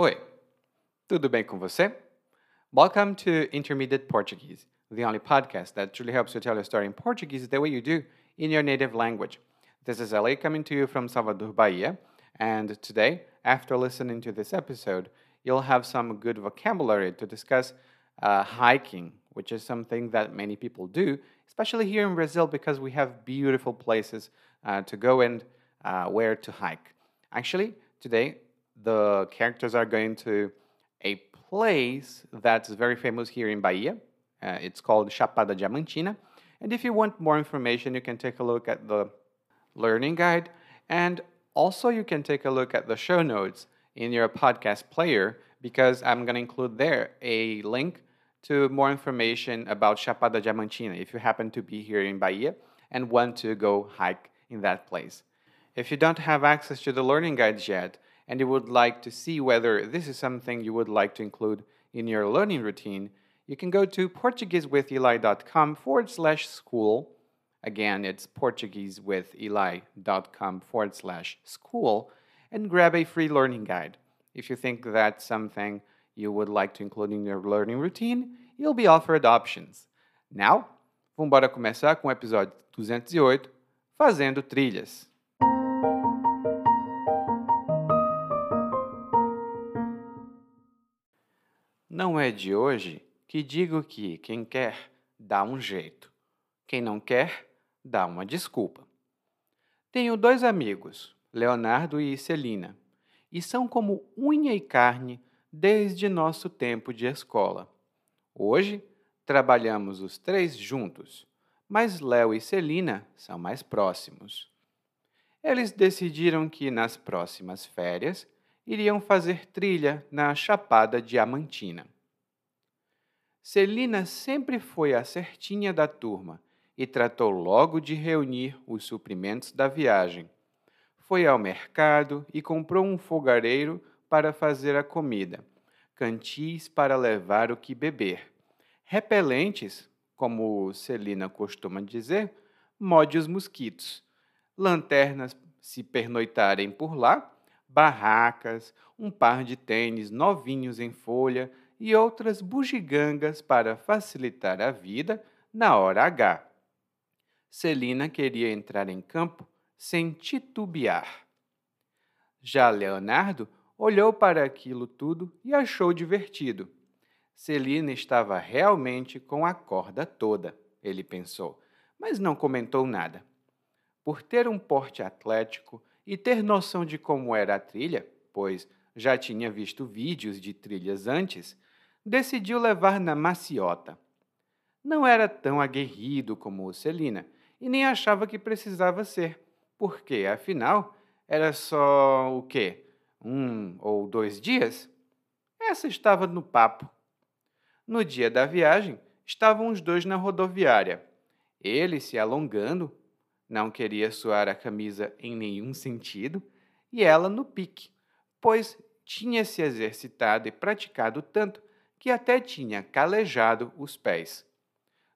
Oi, tudo bem com você? Welcome to Intermediate Portuguese, the only podcast that truly helps you tell a story in Portuguese the way you do in your native language. This is LA coming to you from Salvador, Bahia, and today, after listening to this episode, you'll have some good vocabulary to discuss uh, hiking, which is something that many people do, especially here in Brazil because we have beautiful places uh, to go and uh, where to hike. Actually, today the characters are going to a place that's very famous here in Bahia. Uh, it's called Chapada Diamantina. And if you want more information, you can take a look at the learning guide. And also, you can take a look at the show notes in your podcast player because I'm going to include there a link to more information about Chapada Diamantina if you happen to be here in Bahia and want to go hike in that place. If you don't have access to the learning guides yet, and you would like to see whether this is something you would like to include in your learning routine, you can go to PortugueseWithEli.com forward slash school. Again, it's PortugueseWithEli.com forward slash school and grab a free learning guide. If you think that's something you would like to include in your learning routine, you'll be offered options. Now, vamos começar com o episódio 208, Fazendo Trilhas. Não é de hoje que digo que quem quer dá um jeito, quem não quer dá uma desculpa. Tenho dois amigos, Leonardo e Celina, e são como unha e carne desde nosso tempo de escola. Hoje trabalhamos os três juntos, mas Léo e Celina são mais próximos. Eles decidiram que nas próximas férias iriam fazer trilha na Chapada Diamantina. Celina sempre foi a certinha da turma e tratou logo de reunir os suprimentos da viagem. Foi ao mercado e comprou um fogareiro para fazer a comida, cantis para levar o que beber, repelentes, como Celina costuma dizer, mode os mosquitos, lanternas se pernoitarem por lá barracas, um par de tênis novinhos em folha e outras bugigangas para facilitar a vida na hora H. Celina queria entrar em campo sem titubear. Já Leonardo olhou para aquilo tudo e achou divertido. Celina estava realmente com a corda toda, ele pensou, mas não comentou nada. Por ter um porte atlético, e ter noção de como era a trilha, pois já tinha visto vídeos de trilhas antes, decidiu levar na maciota. Não era tão aguerrido como o Celina e nem achava que precisava ser, porque, afinal, era só o quê? Um ou dois dias? Essa estava no papo. No dia da viagem, estavam os dois na rodoviária, ele se alongando não queria suar a camisa em nenhum sentido, e ela no pique, pois tinha se exercitado e praticado tanto que até tinha calejado os pés.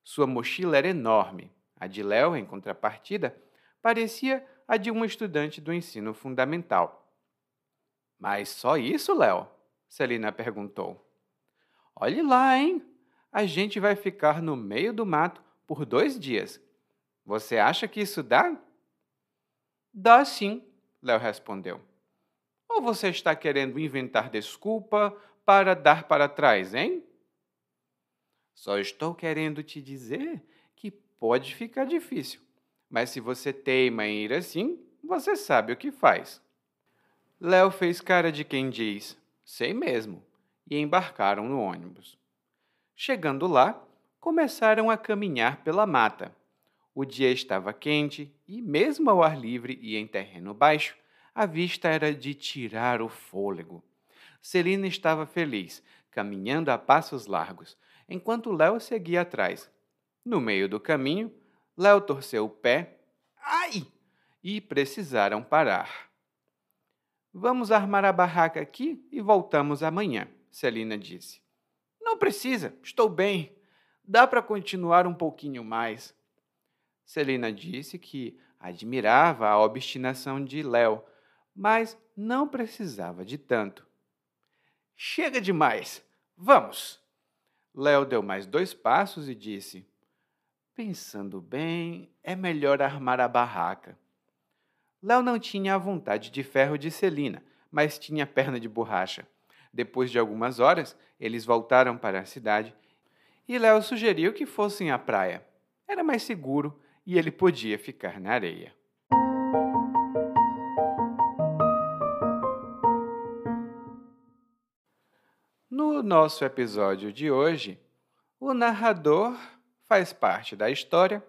Sua mochila era enorme. A de Léo, em contrapartida, parecia a de um estudante do ensino fundamental. Mas só isso, Léo? Celina perguntou. Olhe lá, hein? A gente vai ficar no meio do mato por dois dias você acha que isso dá? Dá sim, Léo respondeu. Ou você está querendo inventar desculpa para dar para trás, hein? Só estou querendo te dizer que pode ficar difícil, mas se você teima em ir assim, você sabe o que faz. Léo fez cara de quem diz: sei mesmo, e embarcaram no ônibus. Chegando lá, começaram a caminhar pela mata o dia estava quente e, mesmo ao ar livre e em terreno baixo, a vista era de tirar o fôlego. Celina estava feliz, caminhando a passos largos, enquanto Léo seguia atrás. No meio do caminho, Léo torceu o pé. Ai! E precisaram parar. Vamos armar a barraca aqui e voltamos amanhã, Celina disse. Não precisa, estou bem. Dá para continuar um pouquinho mais. Celina disse que admirava a obstinação de Léo, mas não precisava de tanto. Chega demais! Vamos! Léo deu mais dois passos e disse: Pensando bem, é melhor armar a barraca. Léo não tinha a vontade de ferro de Celina, mas tinha perna de borracha. Depois de algumas horas, eles voltaram para a cidade e Léo sugeriu que fossem à praia. Era mais seguro e ele podia ficar na areia. No nosso episódio de hoje, o narrador faz parte da história,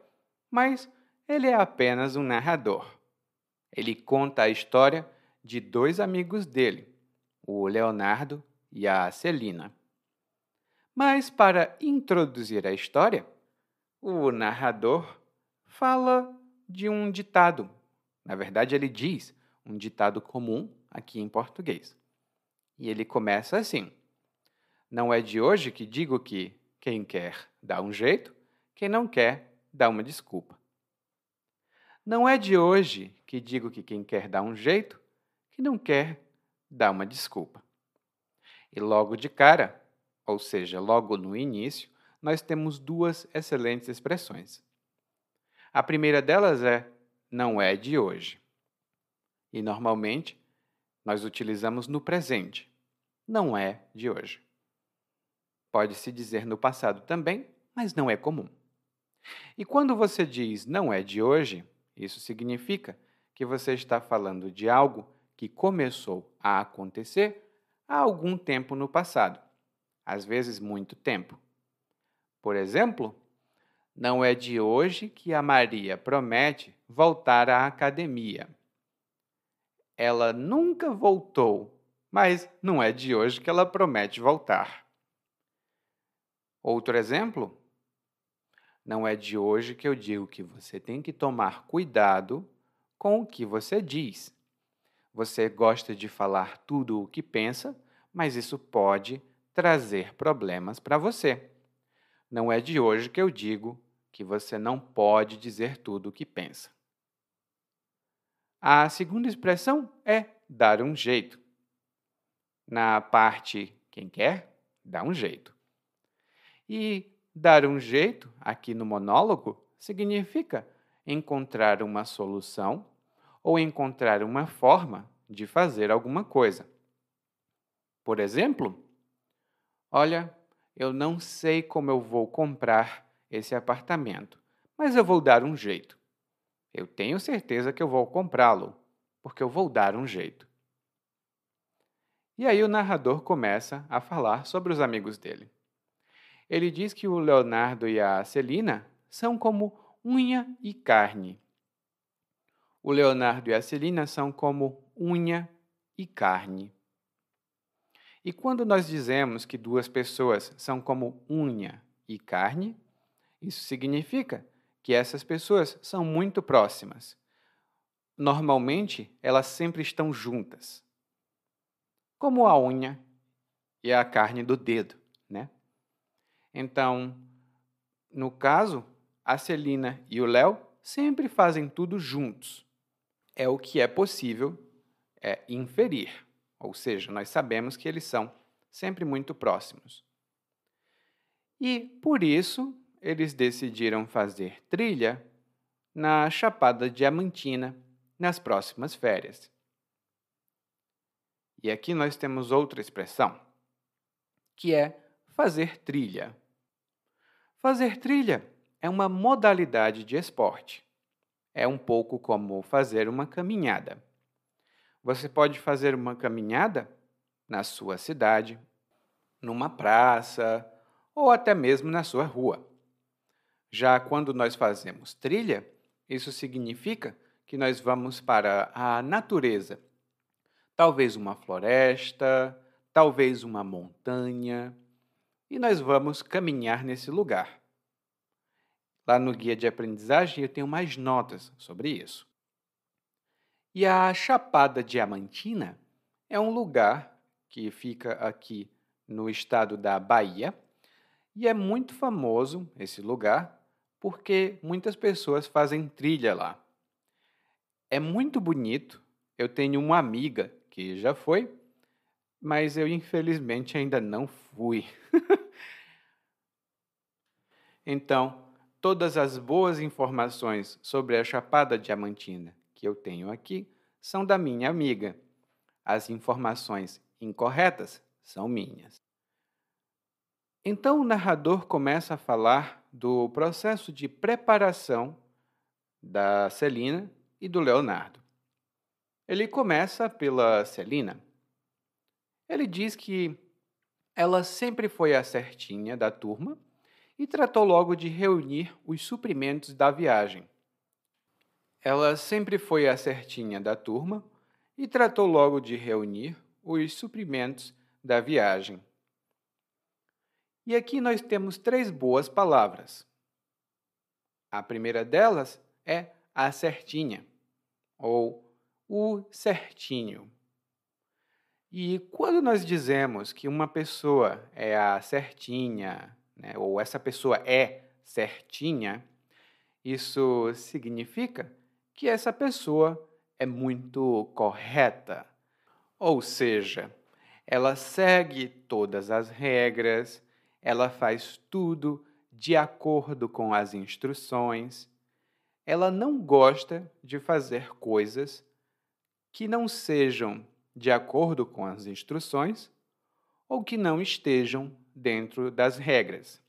mas ele é apenas um narrador. Ele conta a história de dois amigos dele, o Leonardo e a Celina. Mas para introduzir a história, o narrador fala de um ditado. Na verdade, ele diz um ditado comum aqui em português. E ele começa assim: Não é de hoje que digo que quem quer dá um jeito, quem não quer dá uma desculpa. Não é de hoje que digo que quem quer dá um jeito, quem não quer dá uma desculpa. E logo de cara, ou seja, logo no início, nós temos duas excelentes expressões. A primeira delas é não é de hoje. E normalmente nós utilizamos no presente. Não é de hoje. Pode-se dizer no passado também, mas não é comum. E quando você diz não é de hoje, isso significa que você está falando de algo que começou a acontecer há algum tempo no passado, às vezes muito tempo. Por exemplo, não é de hoje que a Maria promete voltar à academia. Ela nunca voltou, mas não é de hoje que ela promete voltar. Outro exemplo? Não é de hoje que eu digo que você tem que tomar cuidado com o que você diz. Você gosta de falar tudo o que pensa, mas isso pode trazer problemas para você. Não é de hoje que eu digo que você não pode dizer tudo o que pensa. A segunda expressão é dar um jeito. Na parte quem quer, dá um jeito. E dar um jeito, aqui no monólogo, significa encontrar uma solução ou encontrar uma forma de fazer alguma coisa. Por exemplo, olha, eu não sei como eu vou comprar esse apartamento, mas eu vou dar um jeito. Eu tenho certeza que eu vou comprá-lo, porque eu vou dar um jeito. E aí o narrador começa a falar sobre os amigos dele. Ele diz que o Leonardo e a Celina são como unha e carne. O Leonardo e a Celina são como unha e carne. E quando nós dizemos que duas pessoas são como unha e carne, isso significa que essas pessoas são muito próximas. Normalmente, elas sempre estão juntas. Como a unha e a carne do dedo, né? Então, no caso, a Celina e o Léo sempre fazem tudo juntos é o que é possível é, inferir, ou seja, nós sabemos que eles são sempre muito próximos. E por isso eles decidiram fazer trilha na Chapada Diamantina nas próximas férias. E aqui nós temos outra expressão, que é fazer trilha. Fazer trilha é uma modalidade de esporte é um pouco como fazer uma caminhada. Você pode fazer uma caminhada na sua cidade, numa praça ou até mesmo na sua rua. Já quando nós fazemos trilha, isso significa que nós vamos para a natureza. Talvez uma floresta, talvez uma montanha, e nós vamos caminhar nesse lugar. Lá no guia de aprendizagem eu tenho mais notas sobre isso. E a Chapada Diamantina é um lugar que fica aqui no estado da Bahia e é muito famoso esse lugar porque muitas pessoas fazem trilha lá. É muito bonito. Eu tenho uma amiga que já foi. mas eu infelizmente ainda não fui. então, todas as boas informações sobre a Chapada Diamantina que eu tenho aqui são da minha amiga. As informações incorretas são minhas. Então o narrador começa a falar do processo de preparação da Celina e do Leonardo. Ele começa pela Celina. Ele diz que ela sempre foi a certinha da turma e tratou logo de reunir os suprimentos da viagem. Ela sempre foi a certinha da turma e tratou logo de reunir os suprimentos da viagem. E aqui nós temos três boas palavras. A primeira delas é a certinha, ou o certinho. E quando nós dizemos que uma pessoa é a certinha, né, ou essa pessoa é certinha, isso significa que essa pessoa é muito correta. Ou seja, ela segue todas as regras, ela faz tudo de acordo com as instruções. Ela não gosta de fazer coisas que não sejam de acordo com as instruções ou que não estejam dentro das regras.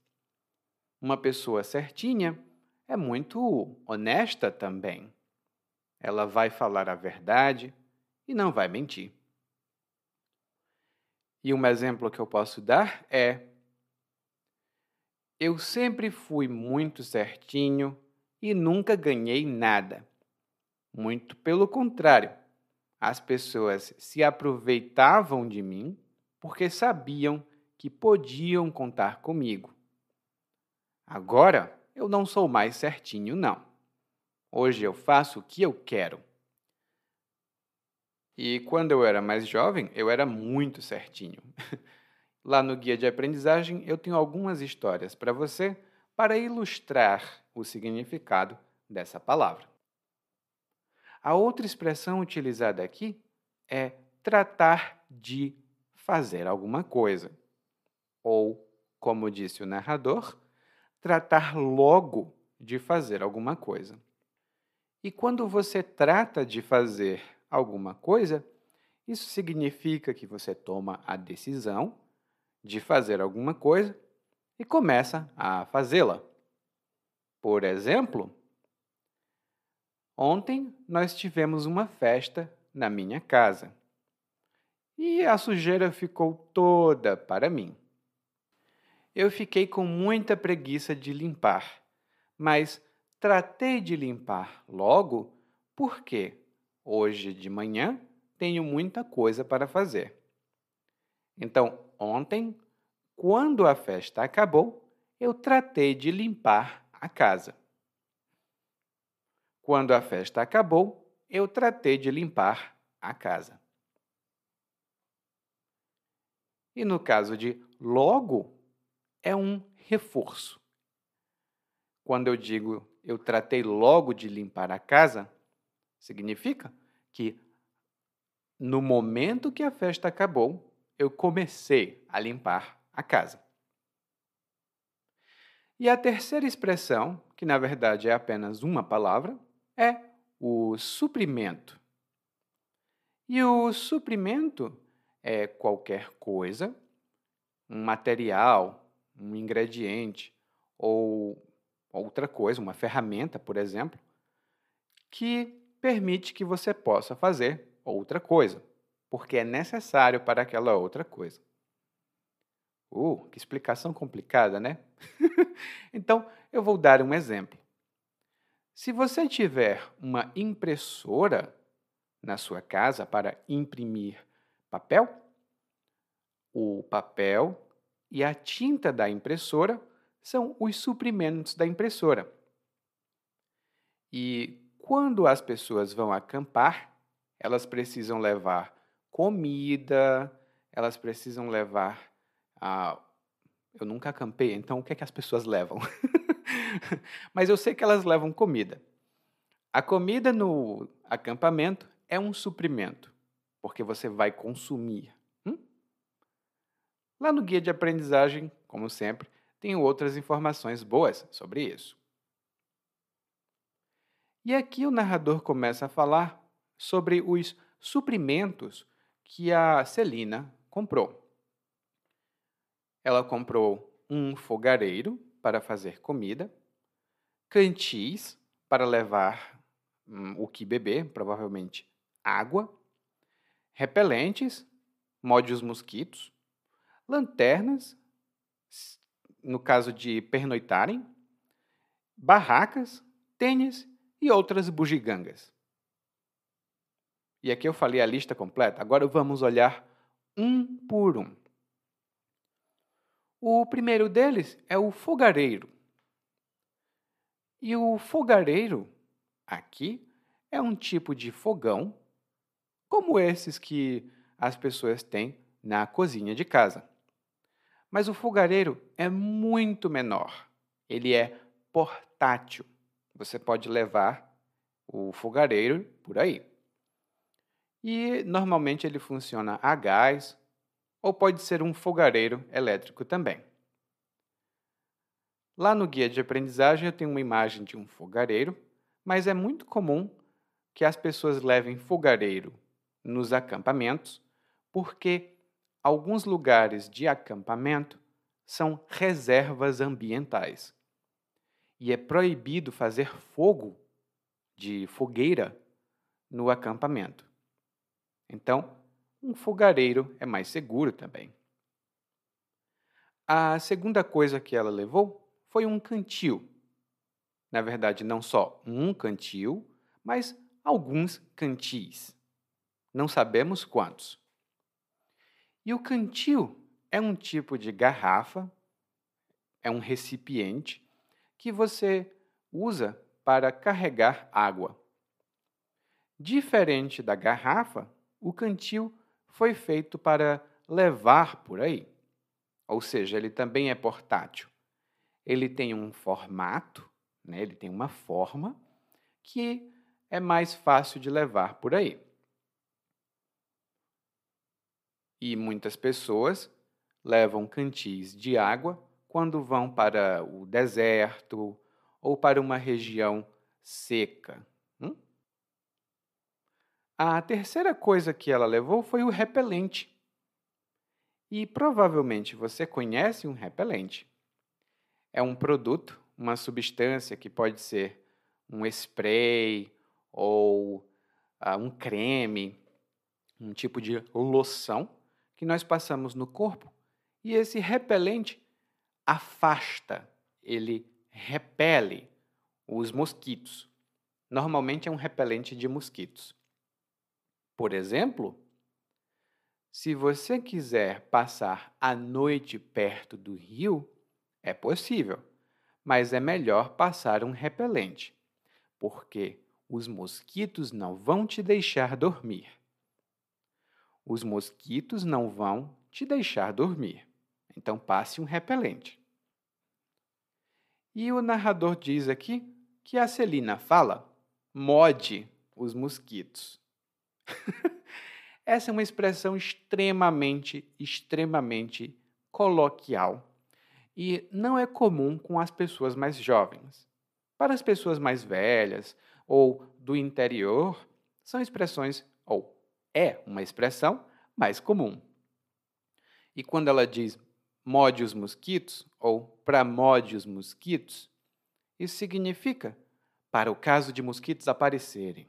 Uma pessoa certinha é muito honesta também. Ela vai falar a verdade e não vai mentir. E um exemplo que eu posso dar é eu sempre fui muito certinho e nunca ganhei nada. Muito pelo contrário, as pessoas se aproveitavam de mim porque sabiam que podiam contar comigo. Agora eu não sou mais certinho, não. Hoje eu faço o que eu quero. E quando eu era mais jovem, eu era muito certinho. Lá no guia de aprendizagem, eu tenho algumas histórias para você para ilustrar o significado dessa palavra. A outra expressão utilizada aqui é tratar de fazer alguma coisa. Ou, como disse o narrador, tratar logo de fazer alguma coisa. E quando você trata de fazer alguma coisa, isso significa que você toma a decisão de fazer alguma coisa e começa a fazê-la. Por exemplo, ontem nós tivemos uma festa na minha casa e a sujeira ficou toda para mim. Eu fiquei com muita preguiça de limpar, mas tratei de limpar logo porque hoje de manhã tenho muita coisa para fazer. Então, ontem, quando a festa acabou, eu tratei de limpar a casa. Quando a festa acabou, eu tratei de limpar a casa. E no caso de logo, é um reforço. Quando eu digo eu tratei logo de limpar a casa, significa que no momento que a festa acabou, eu comecei a limpar a casa. E a terceira expressão, que na verdade é apenas uma palavra, é o suprimento. E o suprimento é qualquer coisa, um material, um ingrediente ou outra coisa, uma ferramenta, por exemplo, que permite que você possa fazer outra coisa porque é necessário para aquela outra coisa. Uh, que explicação complicada, né? então, eu vou dar um exemplo. Se você tiver uma impressora na sua casa para imprimir papel, o papel e a tinta da impressora são os suprimentos da impressora. E quando as pessoas vão acampar, elas precisam levar comida, elas precisam levar a. Eu nunca acampei, então o que é que as pessoas levam? Mas eu sei que elas levam comida. A comida no acampamento é um suprimento, porque você vai consumir. Hum? Lá no guia de aprendizagem, como sempre, tenho outras informações boas sobre isso. E aqui o narrador começa a falar sobre os suprimentos que a Celina comprou. Ela comprou um fogareiro para fazer comida, cantis para levar hum, o que beber, provavelmente água, repelentes, mode os mosquitos, lanternas, no caso de pernoitarem, barracas, tênis e outras bugigangas. E aqui eu falei a lista completa, agora vamos olhar um por um. O primeiro deles é o fogareiro. E o fogareiro, aqui, é um tipo de fogão, como esses que as pessoas têm na cozinha de casa. Mas o fogareiro é muito menor. Ele é portátil. Você pode levar o fogareiro por aí. E normalmente ele funciona a gás ou pode ser um fogareiro elétrico também. Lá no guia de aprendizagem eu tenho uma imagem de um fogareiro, mas é muito comum que as pessoas levem fogareiro nos acampamentos, porque alguns lugares de acampamento são reservas ambientais. E é proibido fazer fogo de fogueira no acampamento. Então, um fogareiro é mais seguro também. A segunda coisa que ela levou foi um cantil. Na verdade, não só um cantil, mas alguns cantis. Não sabemos quantos. E o cantil é um tipo de garrafa, é um recipiente que você usa para carregar água. Diferente da garrafa, o cantil foi feito para levar por aí. Ou seja, ele também é portátil. Ele tem um formato, né? ele tem uma forma que é mais fácil de levar por aí. E muitas pessoas levam cantis de água quando vão para o deserto ou para uma região seca. A terceira coisa que ela levou foi o repelente. E provavelmente você conhece um repelente. É um produto, uma substância que pode ser um spray ou uh, um creme, um tipo de loção que nós passamos no corpo e esse repelente afasta, ele repele os mosquitos. Normalmente é um repelente de mosquitos. Por exemplo, se você quiser passar a noite perto do rio, é possível, mas é melhor passar um repelente, porque os mosquitos não vão te deixar dormir. Os mosquitos não vão te deixar dormir. Então passe um repelente. E o narrador diz aqui que a Celina fala: mode os mosquitos. Essa é uma expressão extremamente, extremamente coloquial e não é comum com as pessoas mais jovens. Para as pessoas mais velhas ou do interior, são expressões, ou é uma expressão mais comum. E quando ela diz mode os mosquitos ou para mode os mosquitos, isso significa para o caso de mosquitos aparecerem.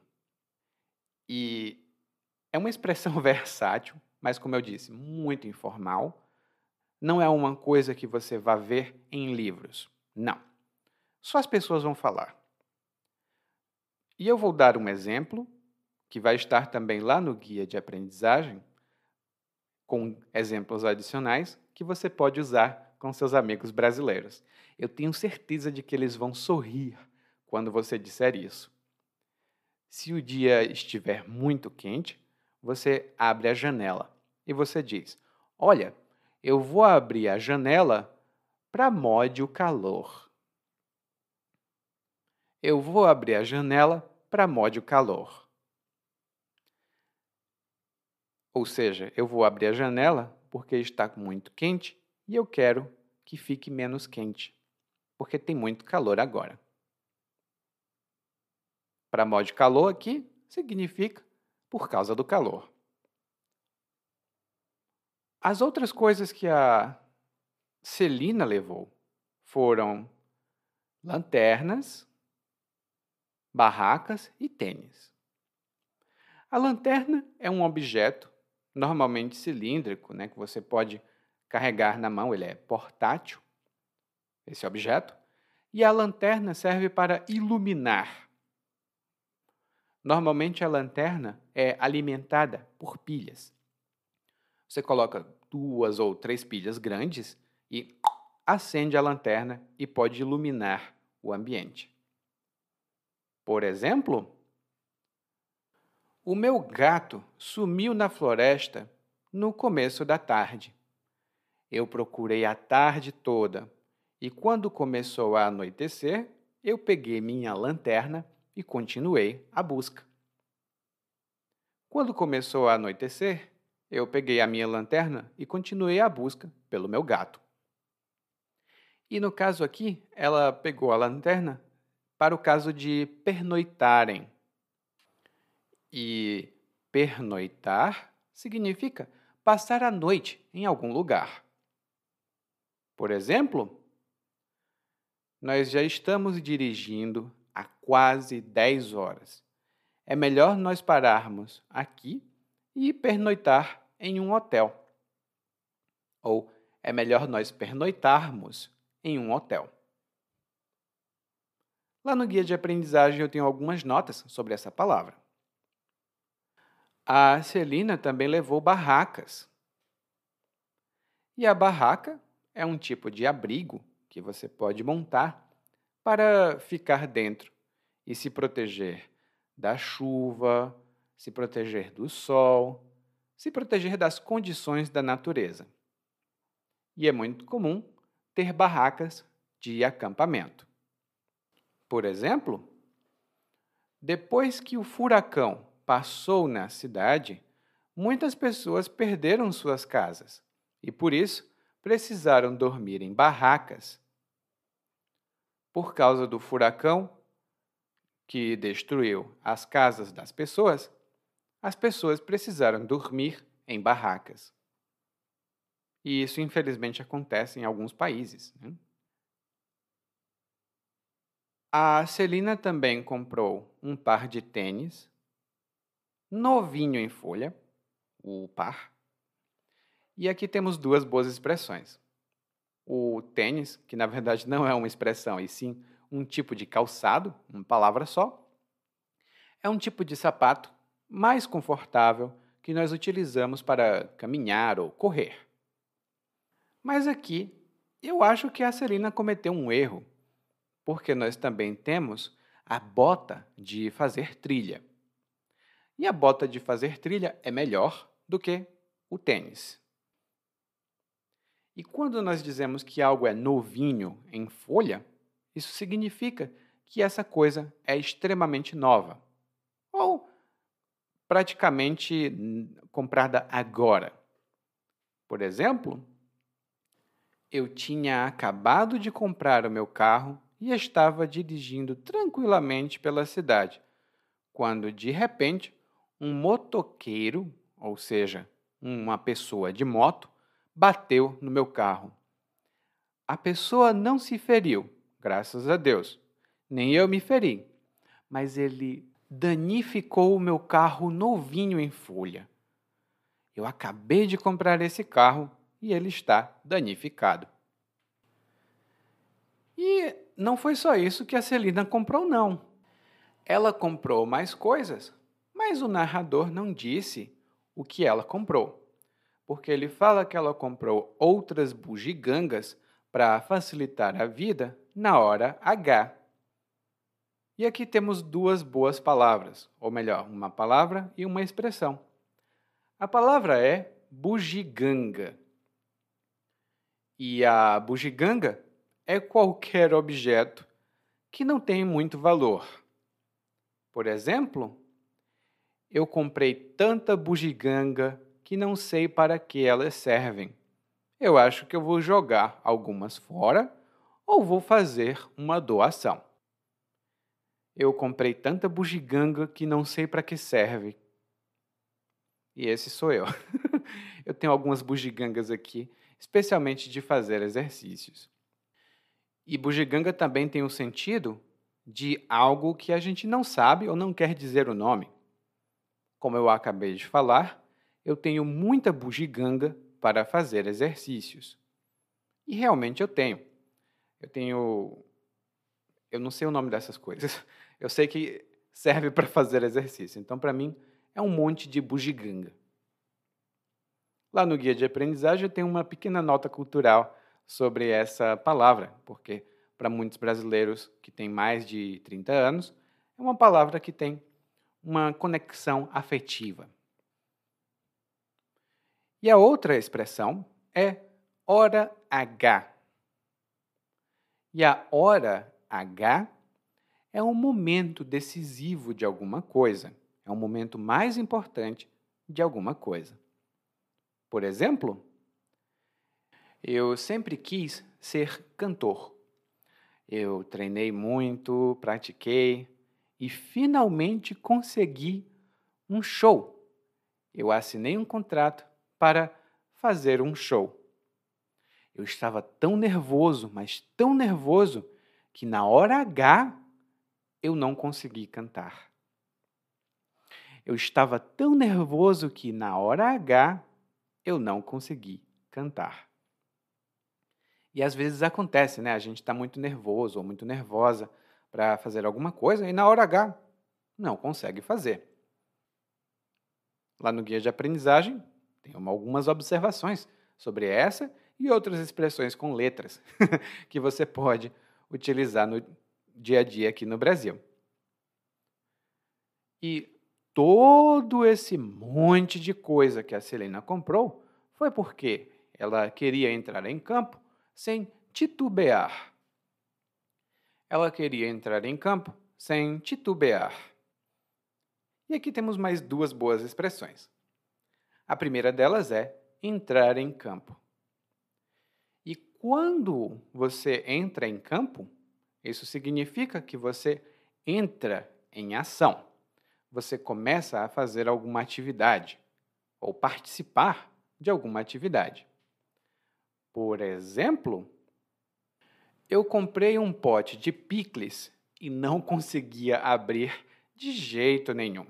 E é uma expressão versátil, mas, como eu disse, muito informal. Não é uma coisa que você vá ver em livros. Não. Só as pessoas vão falar. E eu vou dar um exemplo, que vai estar também lá no guia de aprendizagem, com exemplos adicionais que você pode usar com seus amigos brasileiros. Eu tenho certeza de que eles vão sorrir quando você disser isso. Se o dia estiver muito quente, você abre a janela e você diz: Olha, eu vou abrir a janela para mode o calor. Eu vou abrir a janela para mode o calor. Ou seja, eu vou abrir a janela porque está muito quente e eu quero que fique menos quente, porque tem muito calor agora. Para modo de calor aqui significa por causa do calor. As outras coisas que a Celina levou foram lanternas, barracas e tênis. A lanterna é um objeto normalmente cilíndrico, né, que você pode carregar na mão, ele é portátil, esse objeto, e a lanterna serve para iluminar. Normalmente a lanterna é alimentada por pilhas. Você coloca duas ou três pilhas grandes e acende a lanterna e pode iluminar o ambiente. Por exemplo, o meu gato sumiu na floresta no começo da tarde. Eu procurei a tarde toda e, quando começou a anoitecer, eu peguei minha lanterna e continuei a busca. Quando começou a anoitecer, eu peguei a minha lanterna e continuei a busca pelo meu gato. E no caso aqui, ela pegou a lanterna para o caso de pernoitarem e pernoitar significa passar a noite em algum lugar. Por exemplo, nós já estamos dirigindo há quase 10 horas. É melhor nós pararmos aqui e pernoitar em um hotel. Ou é melhor nós pernoitarmos em um hotel. Lá no guia de aprendizagem eu tenho algumas notas sobre essa palavra. A Celina também levou barracas. E a barraca é um tipo de abrigo que você pode montar para ficar dentro e se proteger da chuva, se proteger do sol, se proteger das condições da natureza. E é muito comum ter barracas de acampamento. Por exemplo, depois que o furacão passou na cidade, muitas pessoas perderam suas casas e, por isso, precisaram dormir em barracas. Por causa do furacão que destruiu as casas das pessoas, as pessoas precisaram dormir em barracas. E isso, infelizmente, acontece em alguns países. Né? A Celina também comprou um par de tênis novinho em folha, o par. E aqui temos duas boas expressões. O tênis, que na verdade não é uma expressão, e sim um tipo de calçado, uma palavra só, é um tipo de sapato mais confortável que nós utilizamos para caminhar ou correr. Mas aqui eu acho que a Celina cometeu um erro, porque nós também temos a bota de fazer trilha. E a bota de fazer trilha é melhor do que o tênis. E quando nós dizemos que algo é novinho em folha, isso significa que essa coisa é extremamente nova ou praticamente comprada agora. Por exemplo, eu tinha acabado de comprar o meu carro e estava dirigindo tranquilamente pela cidade, quando de repente um motoqueiro, ou seja, uma pessoa de moto, bateu no meu carro. A pessoa não se feriu, graças a Deus. Nem eu me feri, mas ele danificou o meu carro novinho em folha. Eu acabei de comprar esse carro e ele está danificado. E não foi só isso que a Celina comprou, não. Ela comprou mais coisas mas o narrador não disse o que ela comprou, porque ele fala que ela comprou outras bugigangas para facilitar a vida na hora H. E aqui temos duas boas palavras, ou melhor, uma palavra e uma expressão. A palavra é bugiganga. E a bugiganga é qualquer objeto que não tem muito valor. Por exemplo, eu comprei tanta bugiganga que não sei para que elas servem. Eu acho que eu vou jogar algumas fora ou vou fazer uma doação. Eu comprei tanta bugiganga que não sei para que serve. E esse sou eu. eu tenho algumas bugigangas aqui, especialmente de fazer exercícios. E bugiganga também tem o sentido de algo que a gente não sabe ou não quer dizer o nome. Como eu acabei de falar, eu tenho muita bugiganga para fazer exercícios. E realmente eu tenho. Eu tenho. Eu não sei o nome dessas coisas. Eu sei que serve para fazer exercício. Então, para mim, é um monte de bugiganga. Lá no guia de aprendizagem eu tenho uma pequena nota cultural sobre essa palavra, porque para muitos brasileiros que têm mais de 30 anos, é uma palavra que tem uma conexão afetiva. E a outra expressão é hora H. E a hora H é um momento decisivo de alguma coisa, é um momento mais importante de alguma coisa. Por exemplo, eu sempre quis ser cantor. Eu treinei muito, pratiquei e finalmente consegui um show. Eu assinei um contrato para fazer um show. Eu estava tão nervoso, mas tão nervoso, que na hora H eu não consegui cantar. Eu estava tão nervoso que na hora H eu não consegui cantar. E às vezes acontece, né? A gente está muito nervoso ou muito nervosa para fazer alguma coisa e na hora H não consegue fazer. Lá no guia de aprendizagem tem algumas observações sobre essa e outras expressões com letras que você pode utilizar no dia a dia aqui no Brasil. E todo esse monte de coisa que a Celina comprou foi porque ela queria entrar em campo sem titubear. Ela queria entrar em campo sem titubear. E aqui temos mais duas boas expressões. A primeira delas é entrar em campo. E quando você entra em campo, isso significa que você entra em ação. Você começa a fazer alguma atividade ou participar de alguma atividade. Por exemplo, eu comprei um pote de picles e não conseguia abrir de jeito nenhum.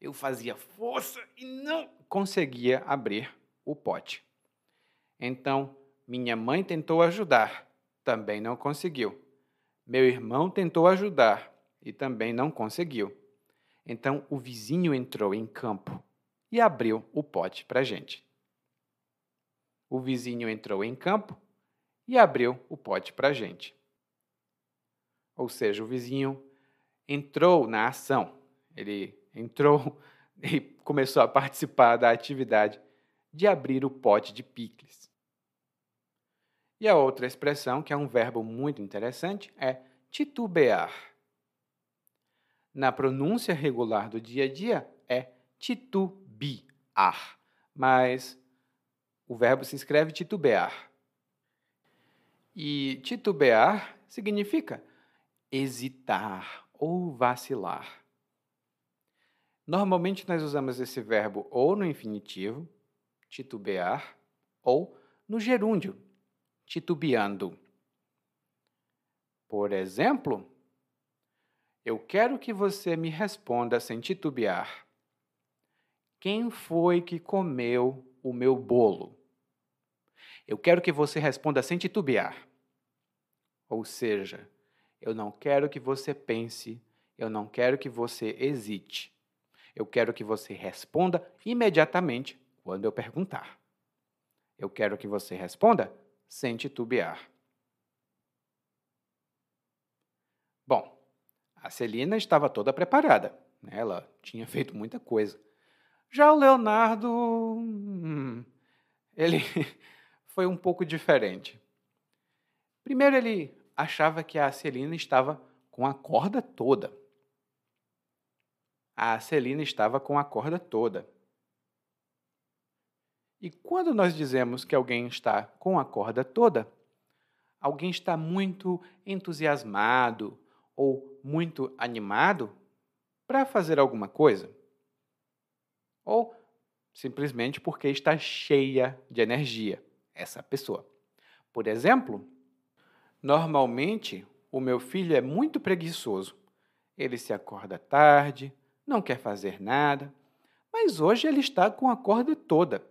Eu fazia força e não conseguia abrir o pote. Então, minha mãe tentou ajudar, também não conseguiu. Meu irmão tentou ajudar e também não conseguiu. Então, o vizinho entrou em campo e abriu o pote para a gente. O vizinho entrou em campo e abriu o pote para a gente. Ou seja, o vizinho entrou na ação, ele entrou e começou a participar da atividade de abrir o pote de picles. E a outra expressão, que é um verbo muito interessante, é titubear. Na pronúncia regular do dia a dia é titubear, mas o verbo se escreve titubear. E titubear significa hesitar ou vacilar. Normalmente nós usamos esse verbo ou no infinitivo, titubear, ou no gerúndio, titubeando. Por exemplo, eu quero que você me responda sem titubear. Quem foi que comeu o meu bolo? Eu quero que você responda sem titubear. Ou seja, eu não quero que você pense, eu não quero que você hesite. Eu quero que você responda imediatamente quando eu perguntar. Eu quero que você responda sem titubear. Bom, a Celina estava toda preparada. Né? Ela tinha feito muita coisa. Já o Leonardo. Hum, ele foi um pouco diferente. Primeiro, ele achava que a Celina estava com a corda toda. A Celina estava com a corda toda. E quando nós dizemos que alguém está com a corda toda, alguém está muito entusiasmado ou muito animado para fazer alguma coisa. Ou simplesmente porque está cheia de energia, essa pessoa. Por exemplo, normalmente o meu filho é muito preguiçoso. Ele se acorda tarde, não quer fazer nada, mas hoje ele está com a corda toda.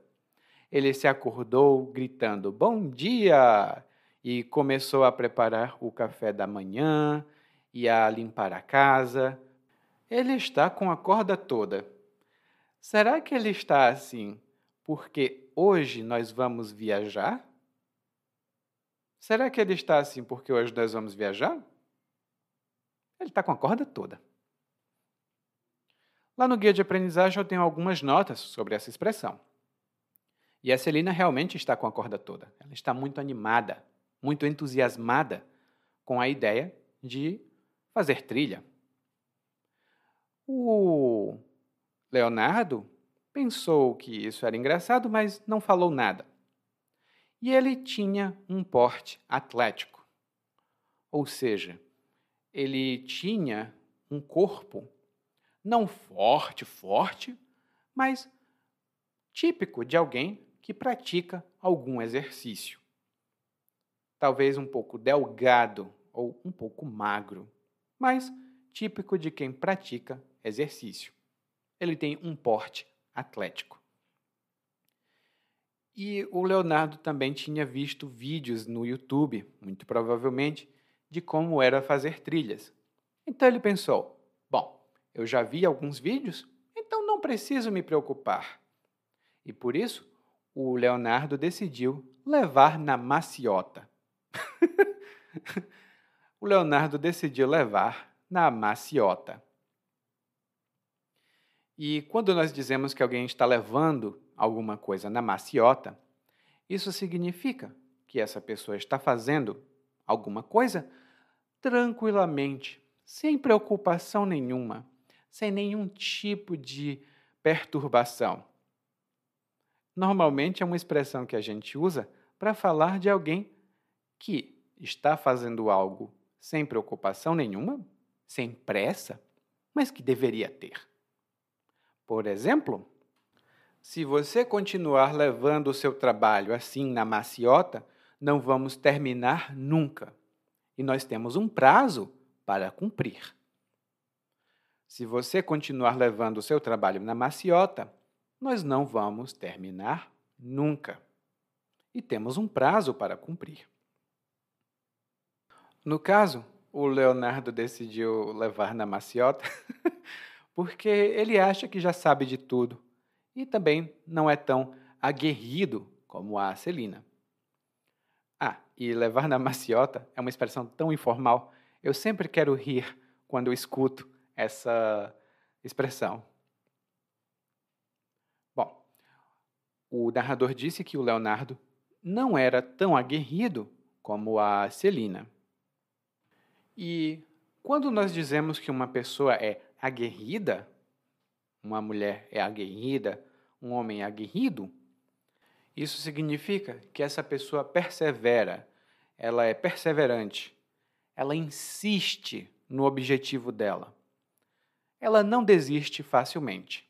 Ele se acordou gritando bom dia e começou a preparar o café da manhã e a limpar a casa. Ele está com a corda toda. Será que ele está assim porque hoje nós vamos viajar? Será que ele está assim porque hoje nós vamos viajar? Ele está com a corda toda. Lá no guia de aprendizagem eu tenho algumas notas sobre essa expressão. E a Celina realmente está com a corda toda. Ela está muito animada, muito entusiasmada com a ideia de fazer trilha. O Leonardo pensou que isso era engraçado, mas não falou nada. E ele tinha um porte atlético. Ou seja, ele tinha um corpo não forte, forte, mas típico de alguém que pratica algum exercício. Talvez um pouco delgado ou um pouco magro, mas típico de quem pratica exercício. Ele tem um porte atlético. E o Leonardo também tinha visto vídeos no YouTube, muito provavelmente, de como era fazer trilhas. Então ele pensou: eu já vi alguns vídeos, então não preciso me preocupar. E por isso, o Leonardo decidiu levar na maciota. o Leonardo decidiu levar na maciota. E quando nós dizemos que alguém está levando alguma coisa na maciota, isso significa que essa pessoa está fazendo alguma coisa tranquilamente, sem preocupação nenhuma, sem nenhum tipo de perturbação. Normalmente é uma expressão que a gente usa para falar de alguém que está fazendo algo sem preocupação nenhuma, sem pressa, mas que deveria ter. Por exemplo, se você continuar levando o seu trabalho assim na maciota, não vamos terminar nunca. E nós temos um prazo para cumprir. Se você continuar levando o seu trabalho na maciota, nós não vamos terminar nunca. E temos um prazo para cumprir. No caso, o Leonardo decidiu levar na maciota porque ele acha que já sabe de tudo e também não é tão aguerrido como a Celina. Ah, e levar na maciota é uma expressão tão informal. Eu sempre quero rir quando eu escuto essa expressão. Bom, o narrador disse que o Leonardo não era tão aguerrido como a Celina. E quando nós dizemos que uma pessoa é aguerrida, uma mulher é aguerrida, um homem é aguerrido, isso significa que essa pessoa persevera, ela é perseverante, ela insiste no objetivo dela ela não desiste facilmente.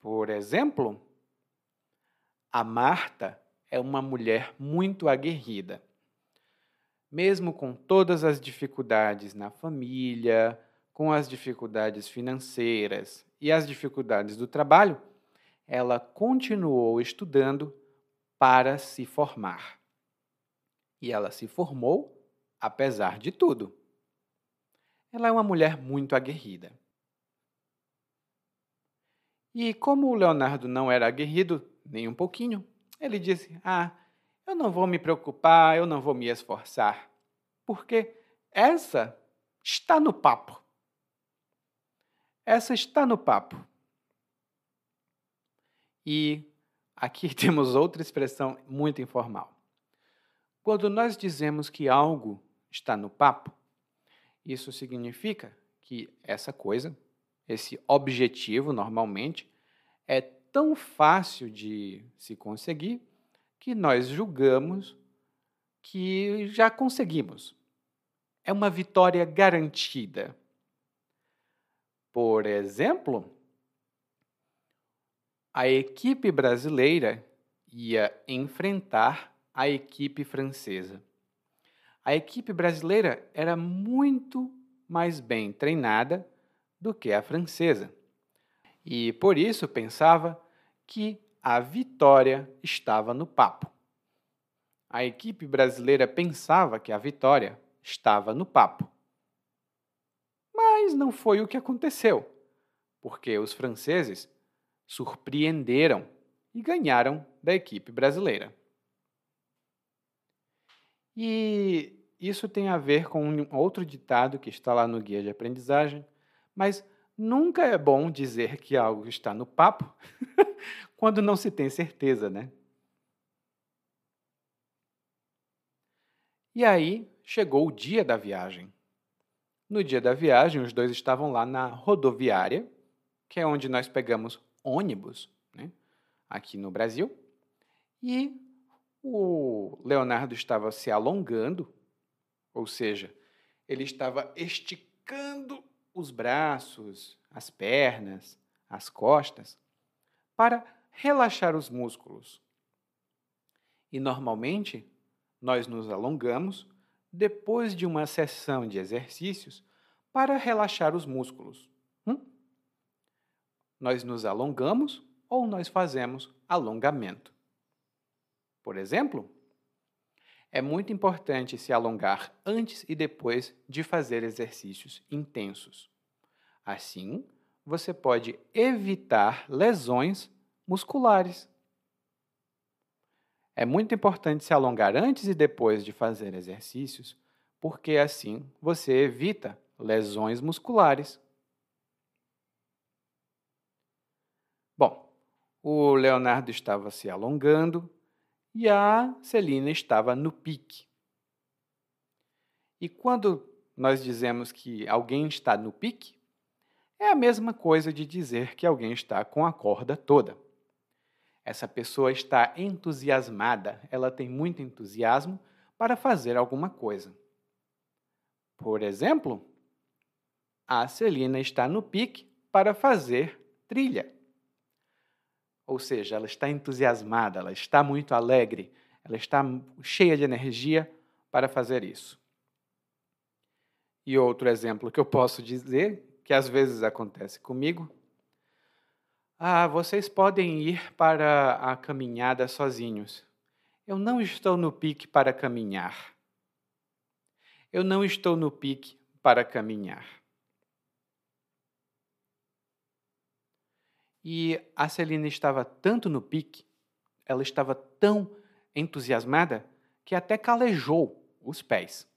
Por exemplo, a Marta é uma mulher muito aguerrida. Mesmo com todas as dificuldades na família, com as dificuldades financeiras e as dificuldades do trabalho, ela continuou estudando para se formar. E ela se formou apesar de tudo. Ela é uma mulher muito aguerrida. E como o Leonardo não era aguerrido nem um pouquinho, ele disse: Ah, eu não vou me preocupar, eu não vou me esforçar, porque essa está no papo. Essa está no papo. E aqui temos outra expressão muito informal. Quando nós dizemos que algo está no papo, isso significa que essa coisa, esse objetivo, normalmente, é tão fácil de se conseguir que nós julgamos que já conseguimos. É uma vitória garantida. Por exemplo, a equipe brasileira ia enfrentar a equipe francesa. A equipe brasileira era muito mais bem treinada do que a francesa. E por isso pensava que a vitória estava no papo. A equipe brasileira pensava que a vitória estava no papo. Mas não foi o que aconteceu, porque os franceses surpreenderam e ganharam da equipe brasileira. E isso tem a ver com um outro ditado que está lá no guia de aprendizagem, mas nunca é bom dizer que algo está no papo quando não se tem certeza, né? E aí chegou o dia da viagem. No dia da viagem, os dois estavam lá na rodoviária, que é onde nós pegamos ônibus, né? aqui no Brasil, e o Leonardo estava se alongando, ou seja, ele estava esticando os braços, as pernas, as costas, para relaxar os músculos. E normalmente nós nos alongamos depois de uma sessão de exercícios para relaxar os músculos. Hum? Nós nos alongamos ou nós fazemos alongamento. Por exemplo, é muito importante se alongar antes e depois de fazer exercícios intensos. Assim, você pode evitar lesões musculares. É muito importante se alongar antes e depois de fazer exercícios, porque assim você evita lesões musculares. Bom, o Leonardo estava se alongando e a Celina estava no pique. E quando nós dizemos que alguém está no pique, é a mesma coisa de dizer que alguém está com a corda toda. Essa pessoa está entusiasmada, ela tem muito entusiasmo para fazer alguma coisa. Por exemplo, a Celina está no pique para fazer trilha. Ou seja, ela está entusiasmada, ela está muito alegre, ela está cheia de energia para fazer isso. E outro exemplo que eu posso dizer, que às vezes acontece comigo, ah, vocês podem ir para a caminhada sozinhos. Eu não estou no pique para caminhar. Eu não estou no pique para caminhar. E a Celina estava tanto no pique, ela estava tão entusiasmada, que até calejou os pés.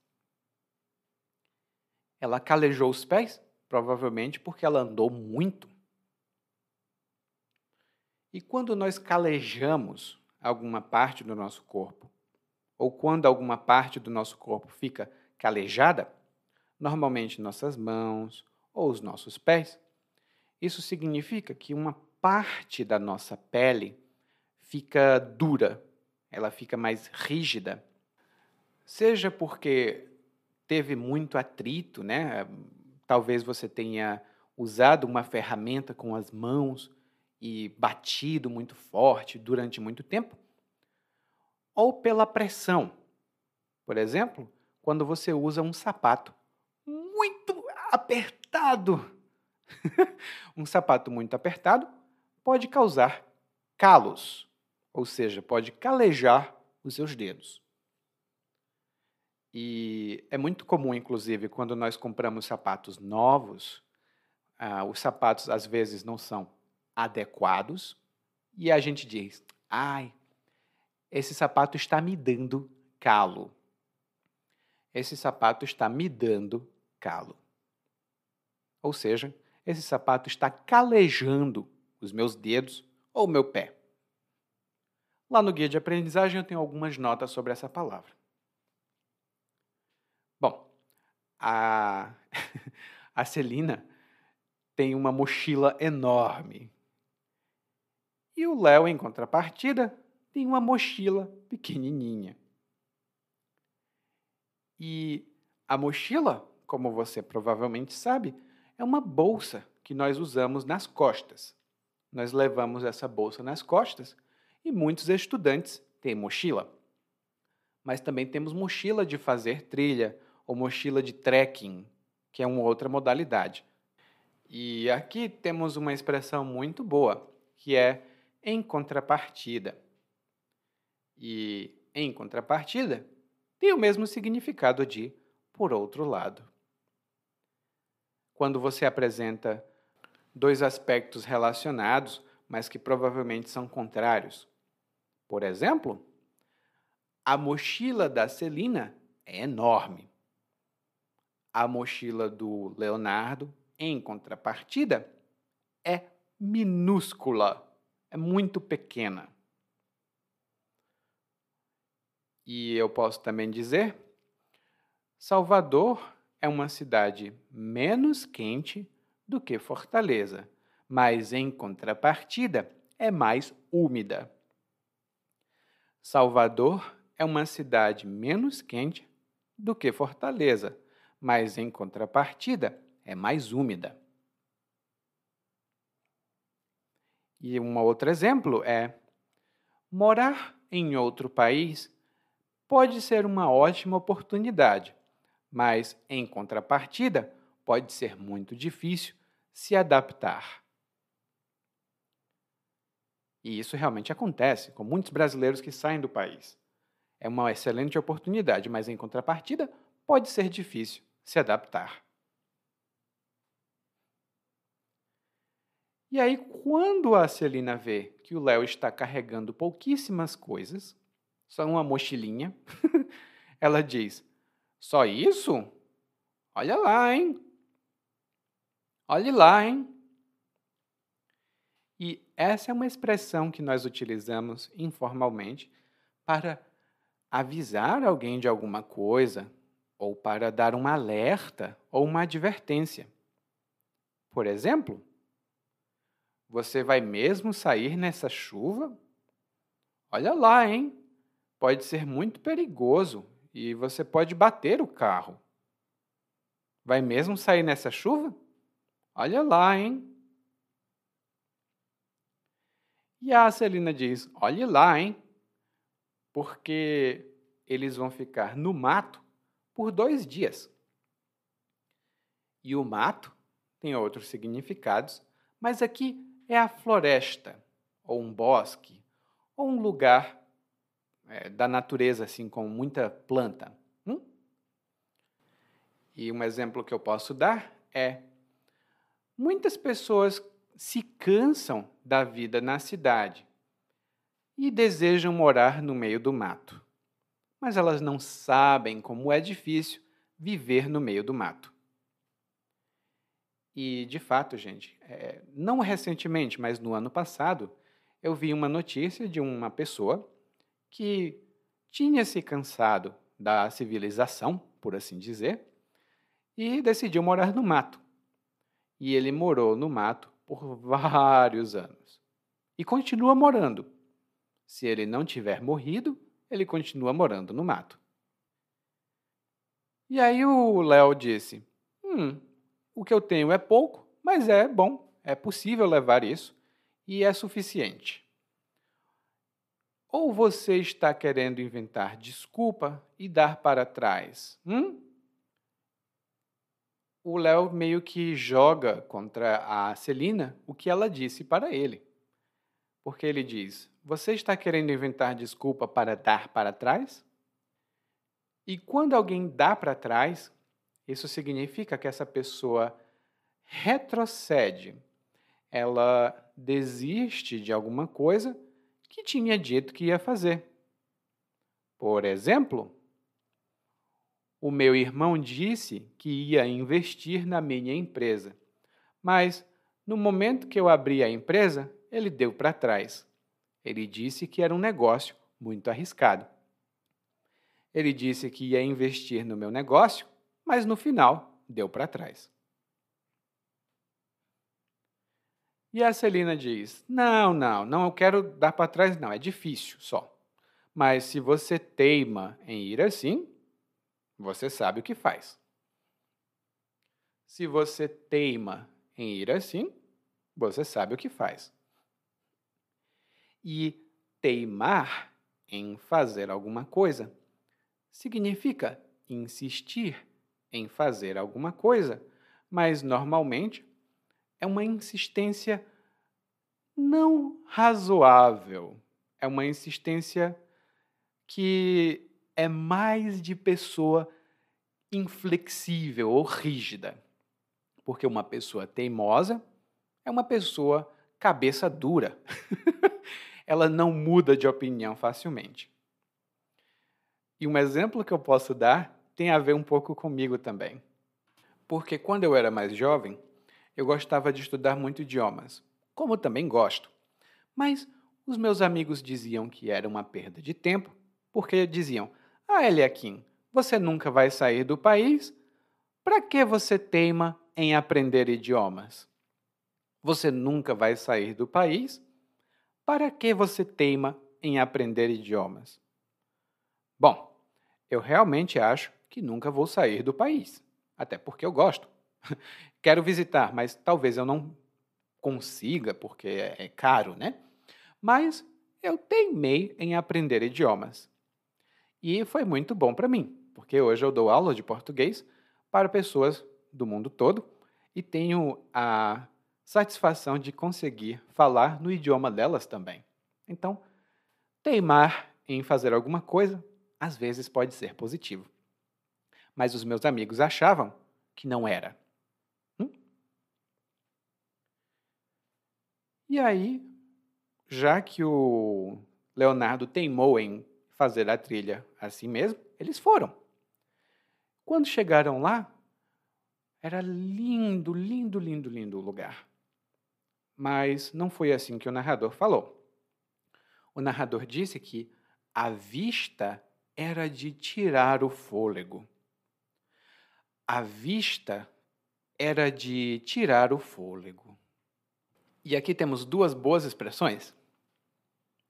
Ela calejou os pés, provavelmente porque ela andou muito. E quando nós calejamos alguma parte do nosso corpo, ou quando alguma parte do nosso corpo fica calejada, normalmente nossas mãos ou os nossos pés, isso significa que uma parte da nossa pele fica dura, ela fica mais rígida. Seja porque teve muito atrito, né? Talvez você tenha usado uma ferramenta com as mãos e batido muito forte durante muito tempo, ou pela pressão. Por exemplo, quando você usa um sapato muito apertado um sapato muito apertado pode causar calos, ou seja, pode calejar os seus dedos. E é muito comum, inclusive, quando nós compramos sapatos novos, ah, os sapatos às vezes não são adequados e a gente diz: ai, esse sapato está me dando calo. Esse sapato está me dando calo. Ou seja, esse sapato está calejando os meus dedos ou o meu pé. Lá no guia de aprendizagem eu tenho algumas notas sobre essa palavra. Bom, a, a Celina tem uma mochila enorme. E o Léo, em contrapartida, tem uma mochila pequenininha. E a mochila, como você provavelmente sabe, é uma bolsa que nós usamos nas costas. Nós levamos essa bolsa nas costas e muitos estudantes têm mochila. Mas também temos mochila de fazer trilha ou mochila de trekking, que é uma outra modalidade. E aqui temos uma expressão muito boa, que é em contrapartida. E em contrapartida tem o mesmo significado de por outro lado. Quando você apresenta dois aspectos relacionados, mas que provavelmente são contrários. Por exemplo, a mochila da Celina é enorme. A mochila do Leonardo, em contrapartida, é minúscula, é muito pequena. E eu posso também dizer: Salvador é uma cidade menos quente do que Fortaleza, mas em contrapartida é mais úmida. Salvador é uma cidade menos quente do que Fortaleza, mas em contrapartida é mais úmida. E um outro exemplo é: morar em outro país pode ser uma ótima oportunidade, mas em contrapartida pode ser muito difícil se adaptar. E isso realmente acontece com muitos brasileiros que saem do país. É uma excelente oportunidade, mas em contrapartida pode ser difícil se adaptar. E aí, quando a Celina vê que o Léo está carregando pouquíssimas coisas, só uma mochilinha, ela diz: Só isso? Olha lá, hein? Olhe lá, hein? E essa é uma expressão que nós utilizamos informalmente para avisar alguém de alguma coisa ou para dar um alerta ou uma advertência. Por exemplo, você vai mesmo sair nessa chuva? Olha lá, hein? Pode ser muito perigoso e você pode bater o carro. Vai mesmo sair nessa chuva? Olha lá, hein? E a Celina diz: Olhe lá, hein? Porque eles vão ficar no mato por dois dias. E o mato tem outros significados, mas aqui é a floresta, ou um bosque, ou um lugar é, da natureza, assim, com muita planta. Hum? E um exemplo que eu posso dar é Muitas pessoas se cansam da vida na cidade e desejam morar no meio do mato. Mas elas não sabem como é difícil viver no meio do mato. E, de fato, gente, é, não recentemente, mas no ano passado, eu vi uma notícia de uma pessoa que tinha se cansado da civilização, por assim dizer, e decidiu morar no mato e ele morou no mato por vários anos. E continua morando. Se ele não tiver morrido, ele continua morando no mato. E aí o Léo disse: Hum, o que eu tenho é pouco, mas é bom, é possível levar isso e é suficiente. Ou você está querendo inventar desculpa e dar para trás? Hum? o Léo meio que joga contra a Celina o que ela disse para ele. Porque ele diz: Você está querendo inventar desculpa para dar para trás? E quando alguém dá para trás, isso significa que essa pessoa retrocede. Ela desiste de alguma coisa que tinha dito que ia fazer. Por exemplo, o meu irmão disse que ia investir na minha empresa, mas no momento que eu abri a empresa, ele deu para trás. Ele disse que era um negócio muito arriscado. Ele disse que ia investir no meu negócio, mas no final deu para trás. E a Celina diz: Não, não, não, eu quero dar para trás, não, é difícil só. Mas se você teima em ir assim, você sabe o que faz. Se você teima em ir assim, você sabe o que faz. E teimar em fazer alguma coisa significa insistir em fazer alguma coisa, mas normalmente é uma insistência não razoável, é uma insistência que é mais de pessoa inflexível ou rígida. Porque uma pessoa teimosa é uma pessoa cabeça dura. Ela não muda de opinião facilmente. E um exemplo que eu posso dar tem a ver um pouco comigo também. Porque quando eu era mais jovem, eu gostava de estudar muito idiomas, como também gosto. Mas os meus amigos diziam que era uma perda de tempo, porque diziam: Ah, Eliakim, você nunca vai sair do país? Para que você teima em aprender idiomas? Você nunca vai sair do país? Para que você teima em aprender idiomas? Bom, eu realmente acho que nunca vou sair do país, até porque eu gosto. Quero visitar, mas talvez eu não consiga, porque é, é caro, né? Mas eu teimei em aprender idiomas. E foi muito bom para mim, porque hoje eu dou aula de português para pessoas do mundo todo e tenho a satisfação de conseguir falar no idioma delas também. Então, teimar em fazer alguma coisa às vezes pode ser positivo. Mas os meus amigos achavam que não era. E aí, já que o Leonardo teimou em fazer a trilha assim mesmo, eles foram. Quando chegaram lá, era lindo, lindo, lindo, lindo o lugar. Mas não foi assim que o narrador falou. O narrador disse que a vista era de tirar o fôlego. A vista era de tirar o fôlego. E aqui temos duas boas expressões.